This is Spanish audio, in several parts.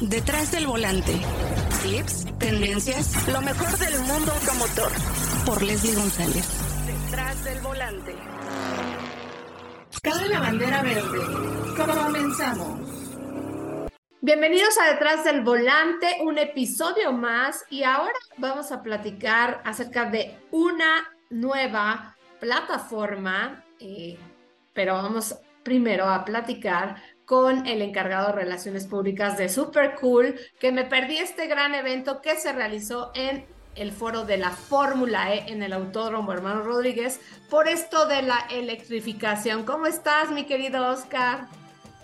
Detrás del volante. Tips, tendencias, lo mejor del mundo automotor. Por Leslie González. Detrás del volante. Cabe la bandera verde. Comenzamos. Bienvenidos a Detrás del Volante, un episodio más y ahora vamos a platicar acerca de una nueva plataforma, eh, pero vamos primero a platicar con el encargado de Relaciones Públicas de Super Cool, que me perdí este gran evento que se realizó en el foro de la Fórmula E en el Autódromo Hermano Rodríguez por esto de la electrificación. ¿Cómo estás, mi querido Oscar?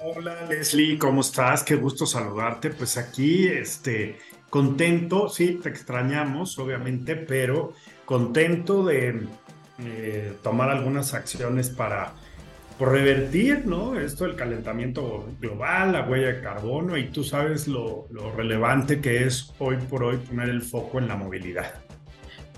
Hola, Leslie, ¿cómo estás? Qué gusto saludarte. Pues aquí, este, contento, sí, te extrañamos, obviamente, pero contento de eh, tomar algunas acciones para por revertir, ¿no? Esto del calentamiento global, la huella de carbono, y tú sabes lo, relevante que es hoy por hoy poner el foco en la movilidad.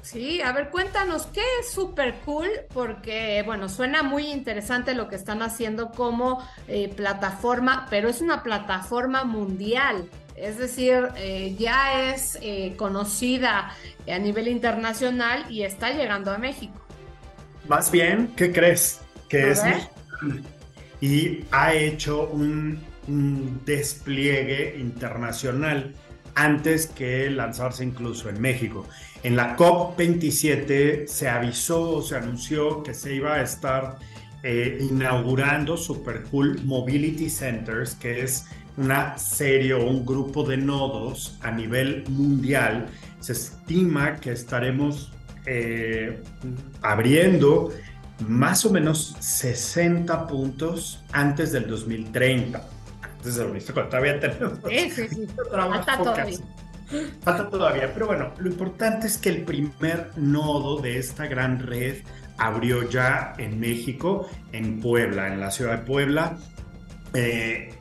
Sí, a ver, cuéntanos qué es super cool, porque bueno, suena muy interesante lo que están haciendo como eh, plataforma, pero es una plataforma mundial. Es decir, eh, ya es eh, conocida a nivel internacional y está llegando a México. Más bien, ¿qué crees? Que es y ha hecho un, despliegue internacional antes que lanzarse incluso en México. En la COP27 se avisó, se anunció que se iba a estar eh, inaugurando Super Cool Mobility Centers, que es una serie o un grupo de nodos a nivel mundial. Se estima que estaremos eh, abriendo más o menos 60 puntos antes del 2030. Antes del 2030, todavía tenemos sí, sí, sí. Falta todavía. Falta todavía, pero bueno, lo importante es que el primer nodo de esta gran red abrió ya en México, en Puebla, en la ciudad de Puebla. Eh,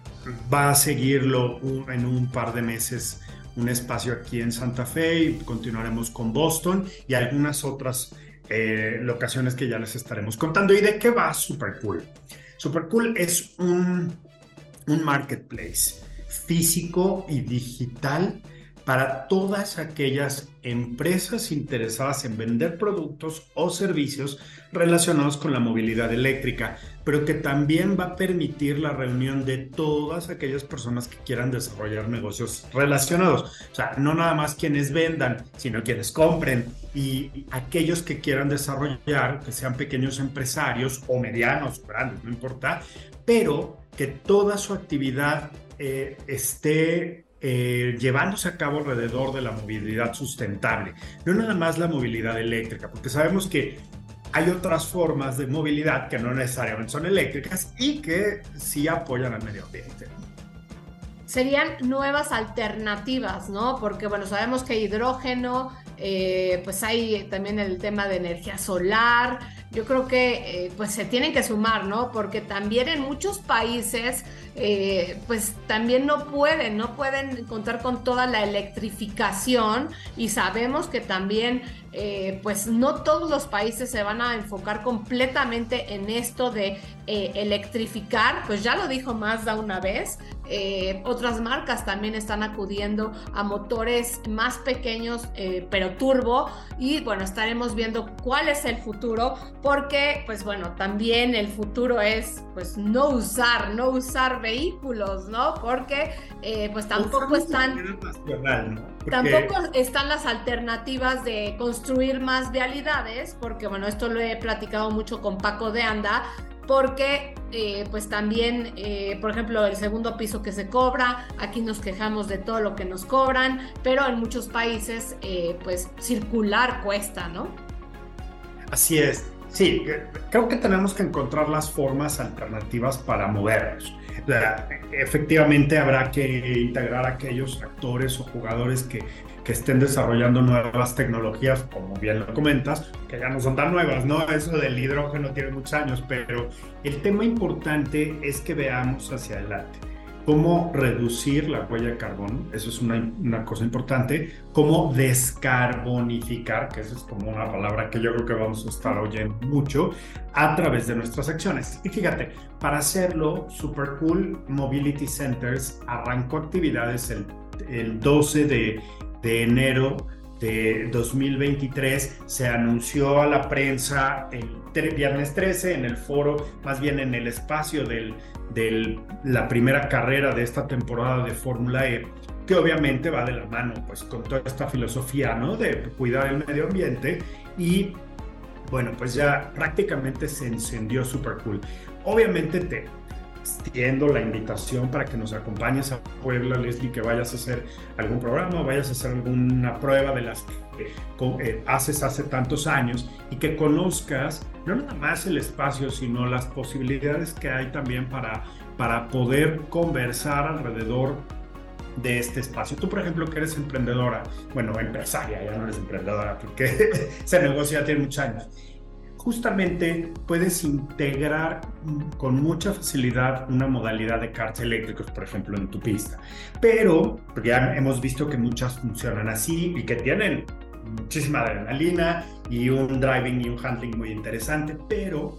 va a seguirlo en un par de meses un espacio aquí en Santa Fe y continuaremos con Boston y algunas otras eh, locaciones que ya les estaremos contando. ¿Y de qué va Super Cool? Super Cool es un, un marketplace físico y digital para todas aquellas empresas interesadas en vender productos o servicios relacionados con la movilidad eléctrica, pero que también va a permitir la reunión de todas aquellas personas que quieran desarrollar negocios relacionados. O sea, no nada más quienes vendan, sino quienes compren y aquellos que quieran desarrollar, que sean pequeños empresarios o medianos o grandes, no importa, pero que toda su actividad eh, esté eh, llevándose a cabo alrededor de la movilidad sustentable, no nada más la movilidad eléctrica, porque sabemos que hay otras formas de movilidad que no necesariamente son eléctricas y que sí apoyan al medio ambiente. Serían nuevas alternativas, ¿no? Porque, bueno, sabemos que hidrógeno, eh, pues hay también el tema de energía solar. Yo creo que, eh, pues se tienen que sumar, ¿no? Porque también en muchos países eh, pues también no pueden, no pueden contar con toda la electrificación y sabemos que también eh, pues no todos los países se van a enfocar completamente en esto de electrificar, pues ya lo dijo Mazda una vez, otras marcas también están acudiendo a motores más pequeños pero turbo y bueno, estaremos viendo cuál es el futuro porque pues bueno, también el futuro es pues no usar, no usar vehículos, ¿no? Porque eh, pues tampoco están... Tampoco están las alternativas de construir más vialidades, porque bueno, esto lo he platicado mucho con Paco de Anda, porque eh, pues también, eh, por ejemplo, el segundo piso que se cobra, aquí nos quejamos de todo lo que nos cobran, pero en muchos países pues circular cuesta, ¿no? Así es. Sí, creo que tenemos que encontrar las formas alternativas para movernos. Efectivamente habrá que integrar a aquellos actores o jugadores que, que estén desarrollando nuevas tecnologías, como bien lo comentas, que ya no son tan nuevas, ¿no? Eso del hidrógeno tiene muchos años, pero el tema importante es que veamos hacia adelante cómo reducir la huella de carbono, eso es una, cosa importante, cómo descarbonificar, que esa es como una palabra que yo creo que vamos a estar oyendo mucho, a través de nuestras acciones. Y fíjate, para hacerlo, Super Cool Mobility Centers arrancó actividades el el 12 de, enero de 2023 se anunció a la prensa el viernes 13 en el foro, más bien en el espacio de la primera carrera de esta temporada de Fórmula E, que obviamente va de la mano pues con toda esta filosofía, ¿no? De cuidar el medio ambiente y bueno, pues ya prácticamente se encendió super cool. Obviamente te extiendo la invitación para que nos acompañes a Puebla, Leslie, que vayas a hacer algún programa, vayas a hacer alguna prueba de las que eh, haces hace tantos años y que conozcas no nada más el espacio, sino las posibilidades que hay también para, para poder conversar alrededor de este espacio. Tú, por ejemplo, que eres emprendedora, bueno, empresaria, ya no eres emprendedora porque ese negocio ya tiene muchos años justamente puedes integrar con mucha facilidad una modalidad de karts eléctricos, por ejemplo, en tu pista. Pero, porque ya hemos visto que muchas funcionan así y que tienen muchísima adrenalina y un driving y un handling muy interesante, pero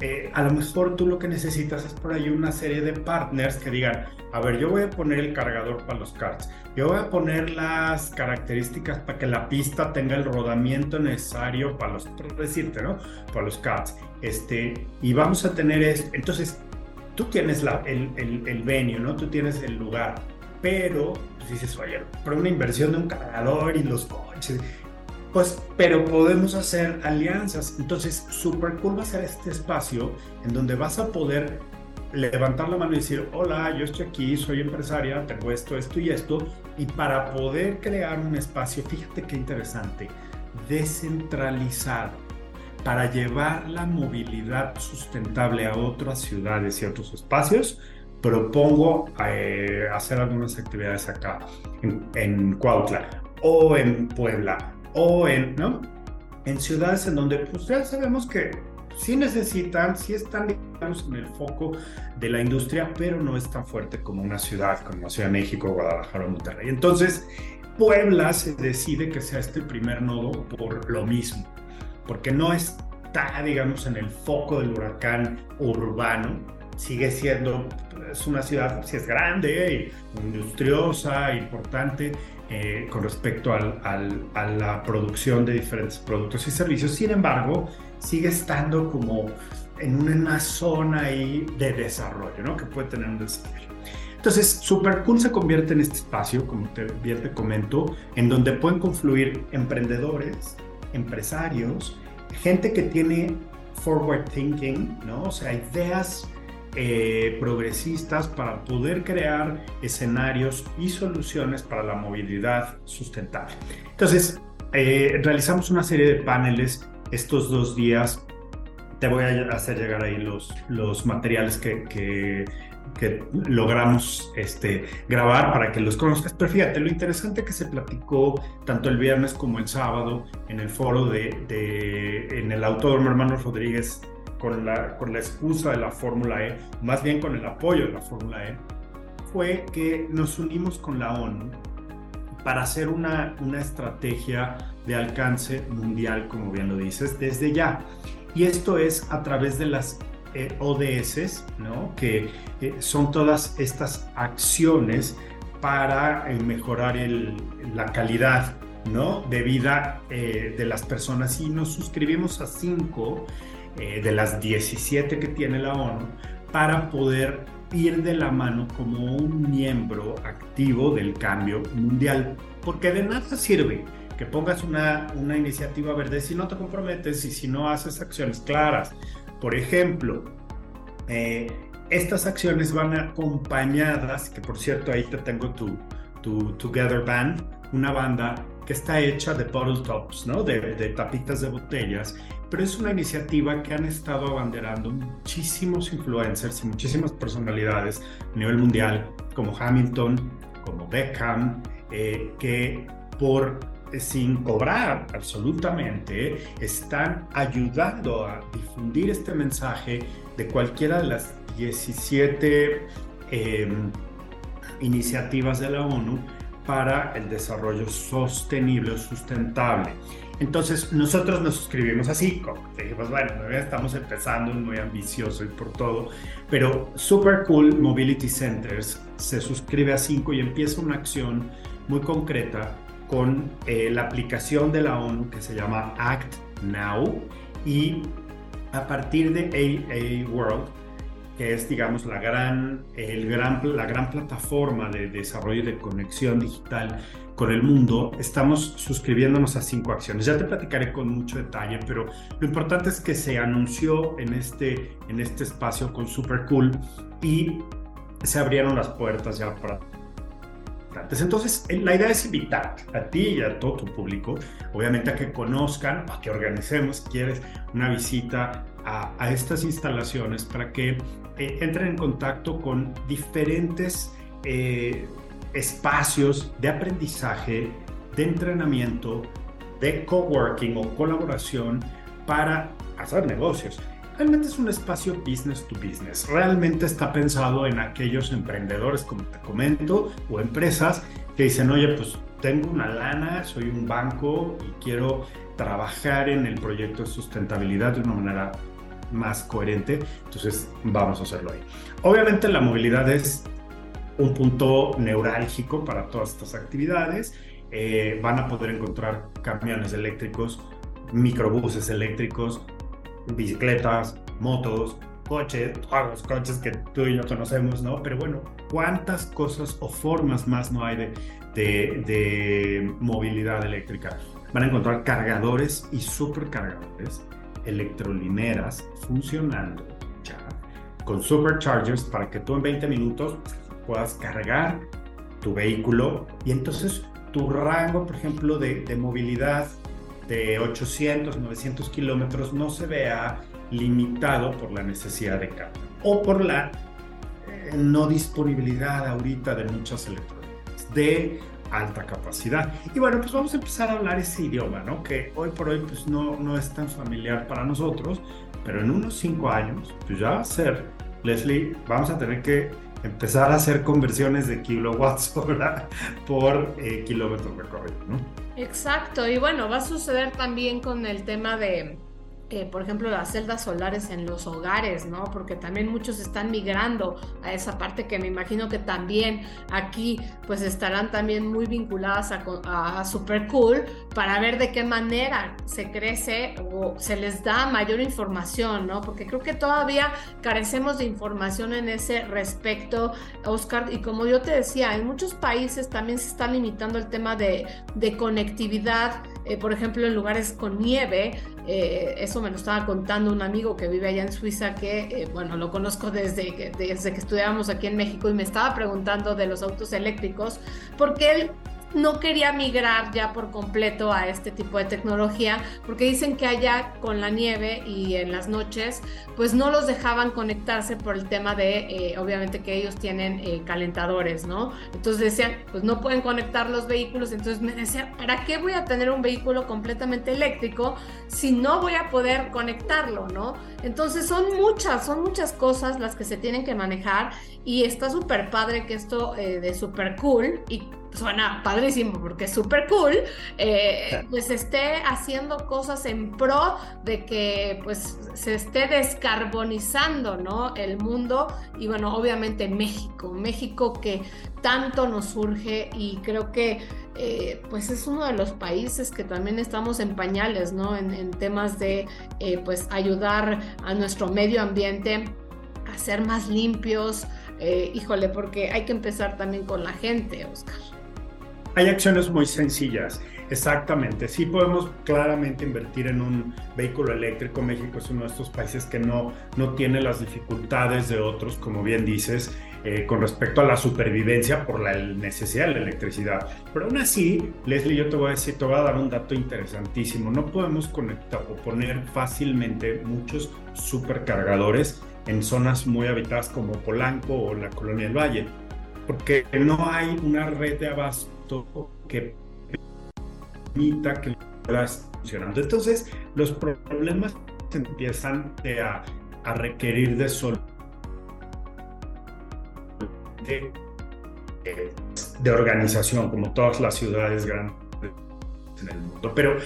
eh, a lo mejor tú lo que necesitas es por ahí una serie de partners que digan, a ver, yo voy a poner el cargador para los karts, yo voy a poner las características para que la pista tenga el rodamiento necesario para los, por decirte, ¿no? Para los karts. Este, y vamos a tener esto. Entonces, tú tienes el, el, el venue, ¿no? Tú tienes el lugar, pero pues dices, oye, pero una inversión de un cargador y los coches pues, pero podemos hacer alianzas. Entonces, super cool va a ser este espacio en donde vas a poder levantar la mano y decir, hola, yo estoy aquí, soy empresaria, tengo esto, esto y esto. Y para poder crear un espacio, fíjate qué interesante, descentralizado, para llevar la movilidad sustentable a otras ciudades y otros espacios, propongo eh, hacer algunas actividades acá en, en Cuautla o en Puebla o en, ¿no? en ciudades en donde pues ya sabemos que sí necesitan, sí están digamos, en el foco de la industria, pero no es tan fuerte como una ciudad como la Ciudad de México, Guadalajara o Monterrey. Entonces, Puebla se decide que sea este primer nodo por lo mismo, porque no está, digamos, en el foco del huracán urbano, sigue siendo, es una ciudad, si es grande, industriosa, importante, eh, con respecto al, a la producción de diferentes productos y servicios. Sin embargo, sigue estando como en una zona ahí de desarrollo, ¿no? Que puede tener un desarrollo. Entonces, Supercool se convierte en este espacio, como te, bien te comento, en donde pueden confluir emprendedores, empresarios, gente que tiene forward thinking, ¿no? O sea, ideas eh, progresistas para poder crear escenarios y soluciones para la movilidad sustentable. Entonces, eh, realizamos una serie de paneles estos dos días. Te voy a hacer llegar ahí los, los materiales que, que, logramos este, grabar para que los conozcas. Pero fíjate, lo interesante que se platicó tanto el viernes como el sábado en el foro de, de en el autódromo Hermano Rodríguez con la, con la excusa de la Fórmula E, más bien con el apoyo de la Fórmula E, fue que nos unimos con la ONU para hacer una, una estrategia de alcance mundial, como bien lo dices, desde ya. Y esto es a través de las eh, ODS, ¿no? que eh, son todas estas acciones para eh, mejorar el, la calidad ¿no? de vida de las personas. Y nos suscribimos a cinco eh, de las 17 que tiene la ONU para poder ir de la mano como un miembro activo del cambio mundial. Porque de nada sirve que pongas una, una iniciativa verde si no te comprometes y si no haces acciones claras. Por ejemplo, eh, estas acciones van acompañadas, que por cierto ahí te tengo tu, tu Together Band, una banda que está hecha de bottle tops, ¿no? De, tapitas de botellas, pero es una iniciativa que han estado abanderando muchísimos influencers y muchísimas personalidades a nivel mundial, como Hamilton, como Beckham, eh, que por eh, sin cobrar absolutamente, están ayudando a difundir este mensaje de cualquiera de las 17 em, iniciativas de la ONU para el desarrollo sostenible o sustentable. Entonces nosotros nos suscribimos así, como dijimos, bueno, estamos empezando, muy ambicioso y por todo, pero Super Cool Mobility Centers se suscribe a 5 y empieza una acción muy concreta con eh, la aplicación de la ONU que se llama Act Now y a partir de AA World, que es, digamos, la gran, el gran, la gran plataforma de desarrollo de conexión digital con el mundo, estamos suscribiéndonos a cinco acciones. Ya te platicaré con mucho detalle, pero lo importante es que se anunció en este, en este espacio con Super Cool y se abrieron las puertas ya para entonces, la idea es invitar a ti y a todo tu público, obviamente a que conozcan, a que organicemos, si quieres, una visita a, estas instalaciones para que eh, entren en contacto con diferentes eh, espacios de aprendizaje, de entrenamiento, de coworking o colaboración para hacer negocios. Realmente es un espacio business to business. Realmente está pensado en aquellos emprendedores, como te comento, o empresas que dicen, oye, pues tengo una lana, soy un banco y quiero trabajar en el proyecto de sustentabilidad de una manera más coherente, entonces vamos a hacerlo ahí. Obviamente la movilidad es un punto neurálgico para todas estas actividades. Eh, van a poder encontrar camiones eléctricos, microbuses eléctricos, bicicletas, motos, coches, todos los coches que tú y yo conocemos, ¿no? Pero bueno, ¿cuántas cosas o formas más no hay de, de, movilidad eléctrica? Van a encontrar cargadores y supercargadores, electrolineras funcionando ya, con superchargers para que tú en 20 minutos puedas cargar tu vehículo y entonces tu rango, por ejemplo, de movilidad de 800, 900 kilómetros no se vea limitado por la necesidad de carga o por la eh, no disponibilidad ahorita de muchas electrónicas de alta capacidad. Y bueno, pues vamos a empezar a hablar ese idioma, ¿no? Que hoy por hoy pues no, no es tan familiar para nosotros, pero en unos cinco años pues ya va a ser, Leslie, vamos a tener que empezar a hacer conversiones de kilowatts hora por eh, kilómetro recorrido, ¿no? Exacto, y bueno, va a suceder también con el tema de eh, por ejemplo, las celdas solares en los hogares, ¿no? Porque también muchos están migrando a esa parte que me imagino que también aquí pues estarán también muy vinculadas a, a Super Cool para ver de qué manera se crece o se les da mayor información, ¿no? Porque creo que todavía carecemos de información en ese respecto, Oscar, y como yo te decía, en muchos países también se está limitando el tema de, de conectividad, eh, por ejemplo, en lugares con nieve, eh, eso me lo estaba contando un amigo que vive allá en Suiza, que, eh, bueno, lo conozco desde que, desde que estudiábamos aquí en México y me estaba preguntando de los autos eléctricos, porque él no quería migrar ya por completo a este tipo de tecnología porque dicen que allá con la nieve y en las noches pues no los dejaban conectarse por el tema de eh, obviamente que ellos tienen eh, calentadores, ¿no? Entonces decían pues no pueden conectar los vehículos, entonces me decían, ¿para qué voy a tener un vehículo completamente eléctrico si no voy a poder conectarlo, ¿no? Entonces son muchas, son muchas cosas las que se tienen que manejar y está súper padre que esto eh, de súper cool y suena padrísimo porque es súper cool, eh, pues esté haciendo cosas en pro de que pues se esté descarbonizando, ¿no? El mundo y bueno, obviamente México, México que tanto nos surge y creo que eh, pues es uno de los países que también estamos en pañales, ¿no? En, temas de eh, pues ayudar a nuestro medio ambiente a ser más limpios, híjole, porque hay que empezar también con la gente, Oscar. Hay acciones muy sencillas, exactamente. Sí podemos claramente invertir en un vehículo eléctrico. México es uno de estos países que no, no tiene las dificultades de otros, como bien dices, eh, con respecto a la supervivencia por la necesidad de la electricidad. Pero aún así, Leslie, yo te voy a decir, te voy a dar un dato interesantísimo. No podemos conectar o poner fácilmente muchos supercargadores en zonas muy habitadas como Polanco o la Colonia del Valle, porque no hay una red de abasto que permita que las funcionando. Entonces, los problemas empiezan a, requerir de sol de, organización, como todas las ciudades grandes en el mundo. Pero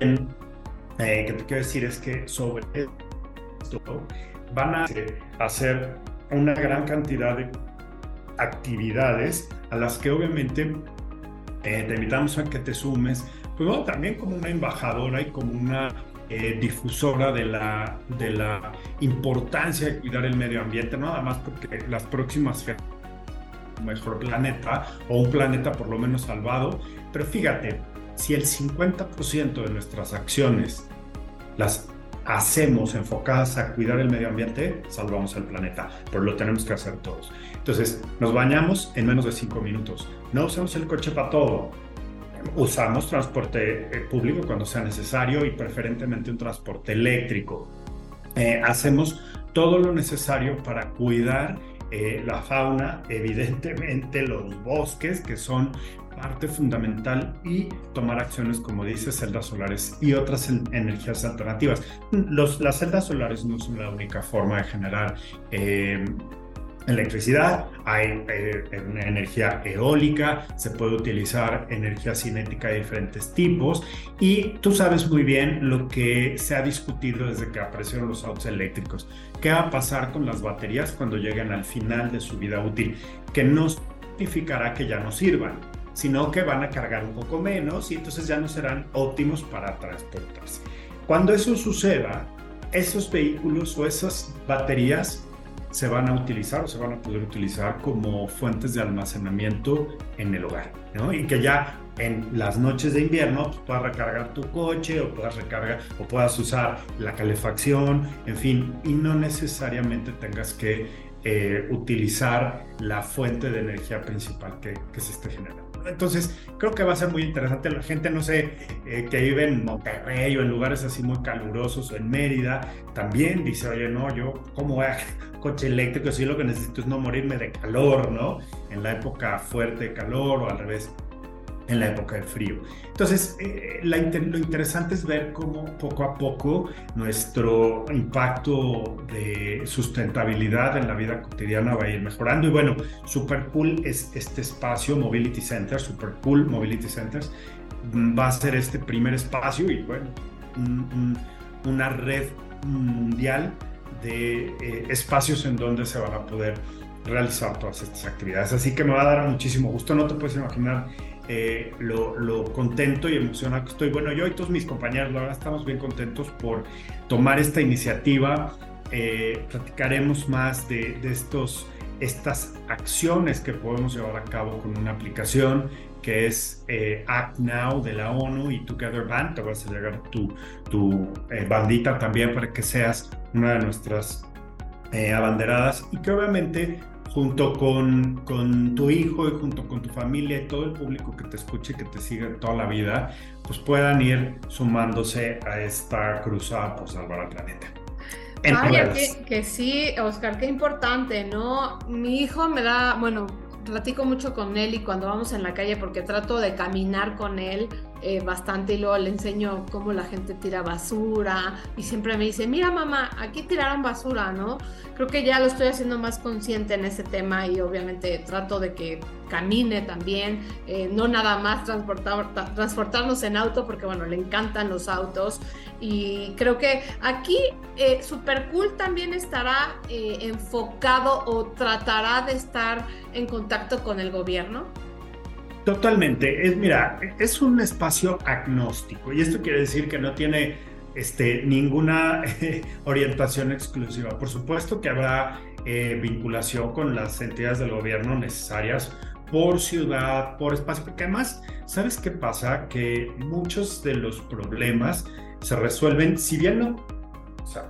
eh, que te quiero decir es que sobre esto van a hacer una gran cantidad de actividades a las que obviamente eh, te invitamos a que te sumes, pero también como una embajadora y como una eh, difusora de la, de la importancia de cuidar el medio ambiente, nada más porque las próximas mejor planeta o un planeta por lo menos salvado, pero fíjate, si el 50% de nuestras acciones las hacemos enfocadas a cuidar el medio ambiente, salvamos el planeta, pero lo tenemos que hacer todos. Entonces, nos bañamos en menos de 5 minutos, no usamos el coche para todo, usamos transporte eh, público cuando sea necesario y preferentemente un transporte eléctrico. Eh, hacemos todo lo necesario para cuidar eh, la fauna, evidentemente los bosques, que son parte fundamental, y tomar acciones, como dice, celdas solares y otras energías alternativas. Las celdas solares no son la única forma de generar electricidad, hay eh, energía eólica, se puede utilizar energía cinética de diferentes tipos y tú sabes muy bien lo que se ha discutido desde que aparecieron los autos eléctricos. ¿Qué va a pasar con las baterías cuando lleguen al final de su vida útil? Que no significará que ya no sirvan, sino que van a cargar un poco menos y entonces ya no serán óptimos para transportarse. Cuando eso suceda, esos vehículos o esas baterías se van a utilizar o se van a poder utilizar como fuentes de almacenamiento en el hogar, ¿no? Y que ya en las noches de invierno pues, puedas recargar tu coche o puedas recargar o puedas usar la calefacción, en fin, y no necesariamente tengas que eh, utilizar la fuente de energía principal que, que se esté generando. Entonces, creo que va a ser muy interesante. La gente, no sé, eh, que vive en Monterrey o en lugares así muy calurosos o en Mérida, también dice, oye, no, yo, ¿cómo voy a coche eléctrico si lo que necesito es no morirme de calor, ¿no? En la época fuerte de calor o al revés en la época de frío. Entonces, eh, lo interesante es ver cómo poco a poco nuestro impacto de sustentabilidad en la vida cotidiana va a ir mejorando. Y bueno, Super Cool es este espacio, Mobility Center, Super Cool Mobility Centers, mm, va a ser este primer espacio y bueno, una red mundial de eh, espacios en donde se van a poder realizar todas estas actividades. Así que me va a dar muchísimo gusto, no te puedes imaginar eh, lo, contento y emocionado que estoy. Bueno, yo y todos mis compañeros, la verdad, estamos bien contentos por tomar esta iniciativa. Eh, platicaremos más de, estos, estas acciones que podemos llevar a cabo con una aplicación que es eh, Act Now de la ONU y Together Band. Te vas a llegar tu, tu bandita también para que seas una de nuestras abanderadas y que obviamente junto con, con tu hijo y junto con tu familia y todo el público que te escuche, que te sigue toda la vida, pues puedan ir sumándose a esta cruzada por salvar al planeta. Vaya, que, que, sí, Oscar, qué importante, ¿no? Mi hijo me da, bueno, platico mucho con él y cuando vamos en la calle porque trato de caminar con él eh, bastante y luego le enseño cómo la gente tira basura y siempre me dice, mira mamá, aquí tiraron basura, ¿no? Creo que ya lo estoy haciendo más consciente en ese tema y obviamente trato de que camine también, eh, no nada más transportar, transportarnos en auto porque bueno, le encantan los autos y creo que aquí eh, Super Cool también estará enfocado o tratará de estar en contacto con el gobierno. Totalmente. Es, mira, es un espacio agnóstico y esto quiere decir que no tiene este, ninguna orientación exclusiva. Por supuesto que habrá eh, vinculación con las entidades del gobierno necesarias por ciudad, por espacio, porque además, ¿sabes qué pasa? Que muchos de los problemas se resuelven, si bien no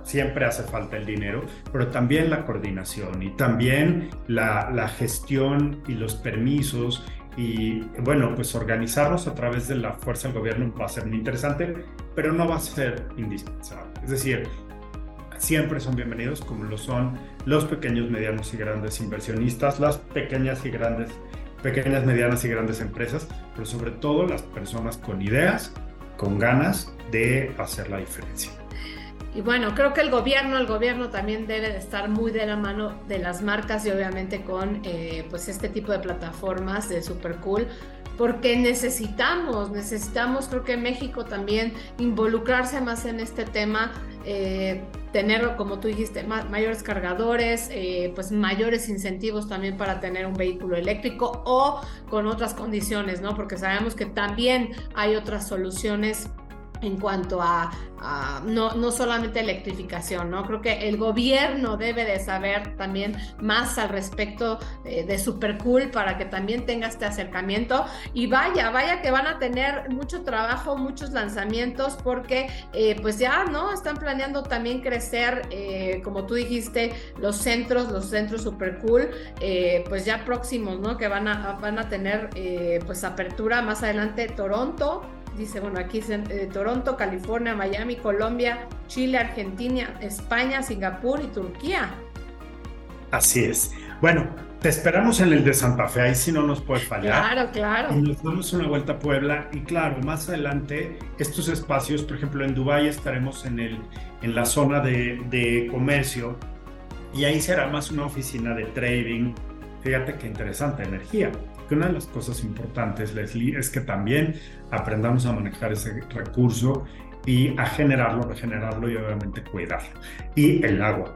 siempre hace falta el dinero, pero también la coordinación y también la, gestión y los permisos y bueno, pues organizarlos a través de la fuerza del gobierno va a ser muy interesante, pero no va a ser indispensable. Es decir, siempre son bienvenidos como lo son los pequeños, medianos y grandes inversionistas, las pequeñas y grandes, pequeñas, medianas y grandes empresas, pero sobre todo las personas con ideas, con ganas de hacer la diferencia. Y bueno, creo que el gobierno, el gobierno también debe de estar muy de la mano de las marcas y obviamente con eh, pues este tipo de plataformas de super cool porque necesitamos, necesitamos, creo que México también involucrarse más en este tema. Eh, tener, como tú dijiste, mayores cargadores, eh, pues mayores incentivos también para tener un vehículo eléctrico o con otras condiciones, ¿no? Porque sabemos que también hay otras soluciones en cuanto a, no, no, solamente electrificación, ¿no? Creo que el gobierno debe de saber también más al respecto eh, de Supercool para que también tenga este acercamiento y vaya, vaya que van a tener mucho trabajo, muchos lanzamientos porque eh, pues ya, ¿no? Están planeando también crecer, eh, como tú dijiste, los centros, los centros Supercool, pues ya próximos, ¿no? Que van a, van a tener pues apertura más adelante Toronto, dice, bueno, aquí es eh, Toronto, California, Miami, Colombia, Chile, Argentina, España, Singapur y Turquía. Así es. Bueno, te esperamos en el de Santa Fe, ahí sí no nos puede fallar. Claro, claro. Y nos damos una vuelta a Puebla y claro, más adelante estos espacios, por ejemplo, en Dubái estaremos en, el, en la zona de, de comercio y ahí será más una oficina de trading. Fíjate qué interesante energía una de las cosas importantes, Leslie, es que también aprendamos a manejar ese recurso y a generarlo, regenerarlo y obviamente cuidarlo. Y el agua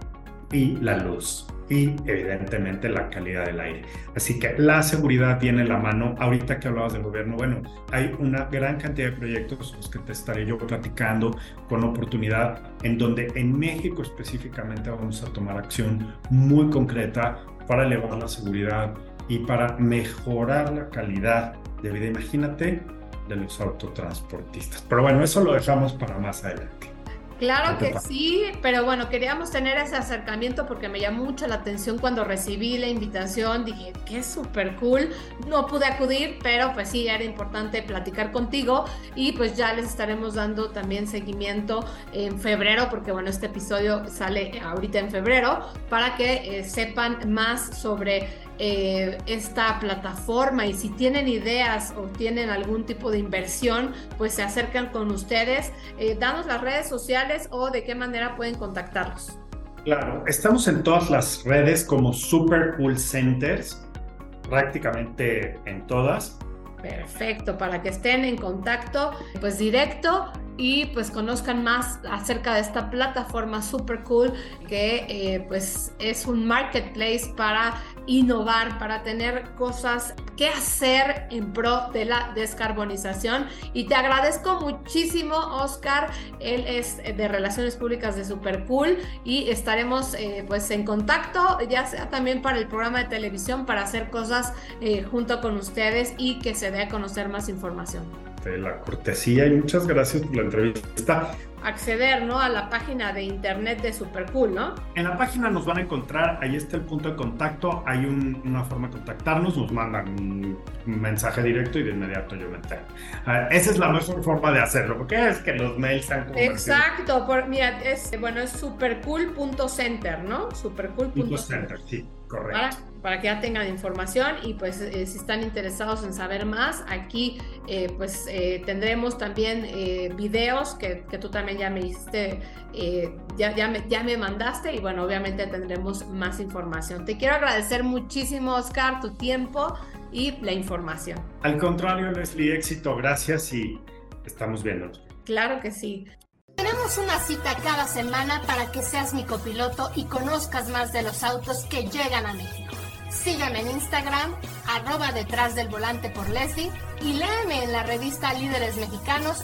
y la luz y evidentemente la calidad del aire. Así que la seguridad tiene la mano. Ahorita que hablabas del gobierno, bueno, hay una gran cantidad de proyectos los que te estaré yo platicando con oportunidad en donde en México específicamente vamos a tomar acción muy concreta para elevar la seguridad y para mejorar la calidad de vida. Imagínate de los autotransportistas. Pero bueno, eso lo dejamos para más adelante. Claro que sí, pero bueno, queríamos tener ese acercamiento porque me llamó mucho la atención cuando recibí la invitación, dije, qué súper cool, no pude acudir, pero pues sí, era importante platicar contigo y pues ya les estaremos dando también seguimiento en febrero, porque bueno, este episodio sale ahorita en febrero, para que eh, sepan más sobre eh, esta plataforma y si tienen ideas o tienen algún tipo de inversión, pues se acercan con ustedes. Eh, danos las redes sociales o de qué manera pueden contactarlos. Claro, estamos en todas las redes como Super Cool Centers, prácticamente en todas. Perfecto, para que estén en contacto pues directo y pues conozcan más acerca de esta plataforma super cool que eh, pues es un marketplace para innovar, para tener cosas que hacer en pro de la descarbonización. Y te agradezco muchísimo, Oscar. Él es de Relaciones Públicas de Super Cool y estaremos eh, pues en contacto, ya sea también para el programa de televisión, para hacer cosas eh, junto con ustedes y que se dé a conocer más información la cortesía y muchas gracias por la entrevista. Acceder, ¿no? A la página de internet de Supercool, ¿no? En la página nos van a encontrar, ahí está el punto de contacto, hay una forma de contactarnos, nos mandan un mensaje directo y de inmediato yo me entero. Ah, esa es la mejor forma de hacerlo, porque es que los mails están como... Exacto, por, mira, es, bueno, es supercool.center, ¿no? Supercool.center, sí, correcto para que ya tengan información y pues eh, si están interesados en saber más, aquí eh, pues eh, tendremos también videos que, que, tú también ya me hiciste, ya, ya, me, ya me mandaste y bueno, obviamente tendremos más información. Te quiero agradecer muchísimo, Oscar, tu tiempo y la información. Al contrario, Leslie, éxito, gracias y estamos viéndonos. Claro que sí. Tenemos una cita cada semana para que seas mi copiloto y conozcas más de los autos que llegan a México. Sígueme en Instagram, arroba detrás del volante por Leslie y léeme en la revista Líderes Mexicanos.